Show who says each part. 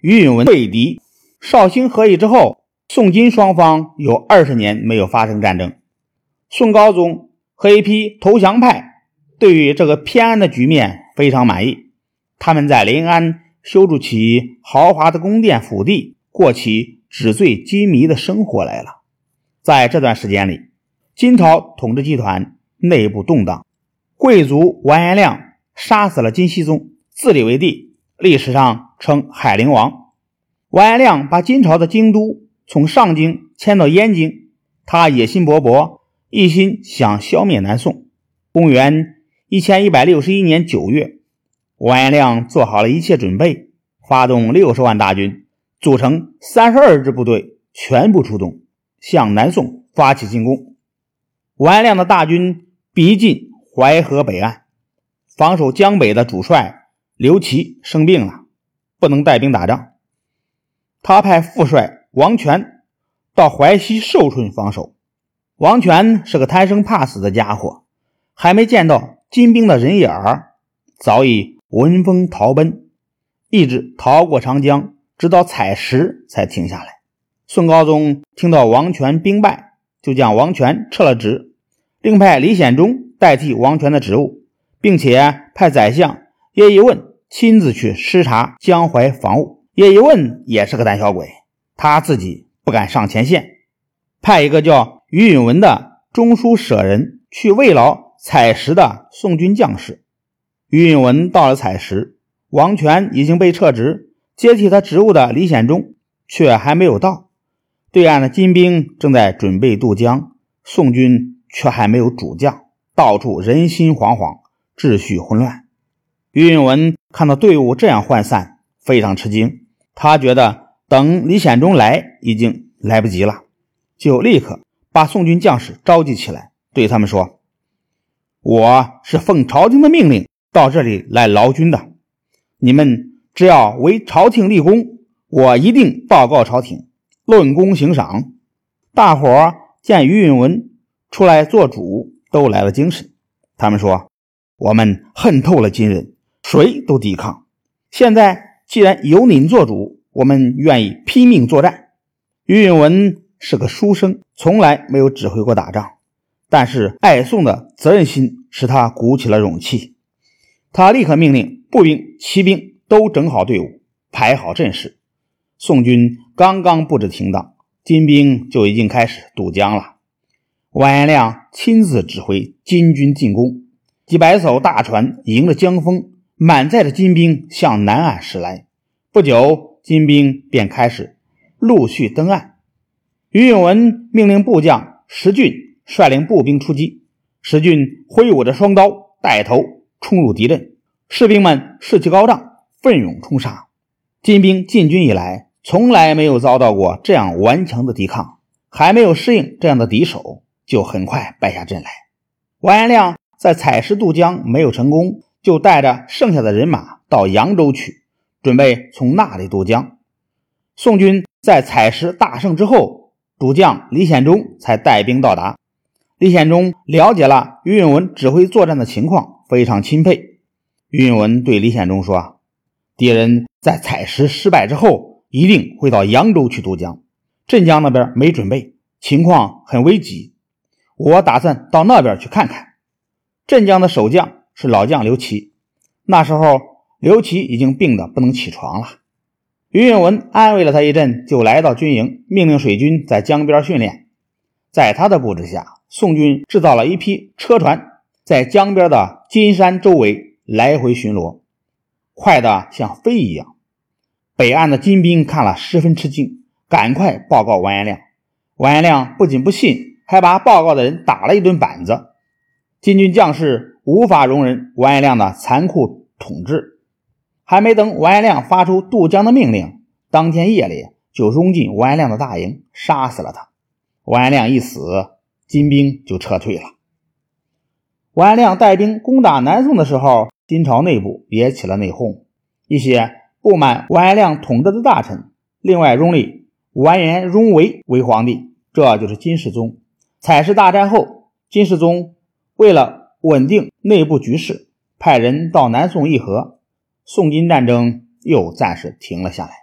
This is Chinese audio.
Speaker 1: 于允文退敌。绍兴和议之后，宋金双方有二十年没有发生战争。宋高宗和一批投降派对于这个偏安的局面非常满意，他们在临安修筑起豪华的宫殿府邸，过起纸醉金迷的生活来了。在这段时间里，金朝统治集团内部动荡，贵族完颜亮杀死了金熙宗，自立为帝，历史上称海陵王。完颜亮把金朝的京都从上京迁到燕京，他野心勃勃，一心想消灭南宋。公元一千一百六十一年九月，完颜亮做好了一切准备，发动六十万大军，组成三十二支部队，全部出动，向南宋发起进攻。完颜亮的大军逼近淮河北岸，防守江北的主帅刘琦生病了，不能带兵打仗。他派副帅王权到淮西寿春防守。王权是个贪生怕死的家伙，还没见到金兵的人影儿，早已闻风逃奔，一直逃过长江，直到采石才停下来。宋高宗听到王权兵败，就将王权撤了职，另派李显忠代替王权的职务，并且派宰相叶一问亲自去视察江淮防务。叶一问也是个胆小鬼，他自己不敢上前线，派一个叫于允文的中书舍人去慰劳采石的宋军将士。于允文到了采石，王权已经被撤职，接替他职务的李显忠却还没有到。对岸的金兵正在准备渡江，宋军却还没有主将，到处人心惶惶，秩序混乱。于允文看到队伍这样涣散，非常吃惊。他觉得等李显忠来已经来不及了，就立刻把宋军将士召集起来，对他们说：“我是奉朝廷的命令到这里来劳军的，你们只要为朝廷立功，我一定报告朝廷，论功行赏。”大伙见于允文出来做主，都来了精神。他们说：“我们恨透了金人，谁都抵抗。现在。”既然由您做主，我们愿意拼命作战。于允文是个书生，从来没有指挥过打仗，但是爱宋的责任心使他鼓起了勇气。他立刻命令步兵、骑兵都整好队伍，排好阵势。宋军刚刚布置停当，金兵就已经开始渡江了。完颜亮亲自指挥金军进攻，几百艘大船迎着江风。满载的金兵向南岸驶来，不久，金兵便开始陆续登岸。于允文命令部将石俊率领步兵出击，石俊挥舞着双刀，带头冲入敌阵，士兵们士气高涨，奋勇冲杀。金兵进军以来，从来没有遭到过这样顽强的抵抗，还没有适应这样的敌手，就很快败下阵来。完颜亮在采石渡江没有成功。就带着剩下的人马到扬州去，准备从那里渡江。宋军在采石大胜之后，主将李显忠才带兵到达。李显忠了解了于允文指挥作战的情况，非常钦佩。于允文对李显忠说：“敌人在采石失败之后，一定会到扬州去渡江。镇江那边没准备，情况很危急。我打算到那边去看看。”镇江的守将。是老将刘琦，那时候刘琦已经病得不能起床了。于允文安慰了他一阵，就来到军营，命令水军在江边训练。在他的布置下，宋军制造了一批车船，在江边的金山周围来回巡逻，快得像飞一样。北岸的金兵看了十分吃惊，赶快报告完颜亮。完颜亮不仅不信，还把报告的人打了一顿板子。金军将士。无法容忍完颜亮的残酷统治，还没等完颜亮发出渡江的命令，当天夜里就拥进完颜亮的大营，杀死了他。完颜亮一死，金兵就撤退了。完颜亮带兵攻打南宋的时候，金朝内部也起了内讧，一些不满完颜亮统治的大臣，另外拥立完颜荣为为皇帝，这就是金世宗。采石大战后，金世宗为了稳定内部局势，派人到南宋议和，宋金战争又暂时停了下来。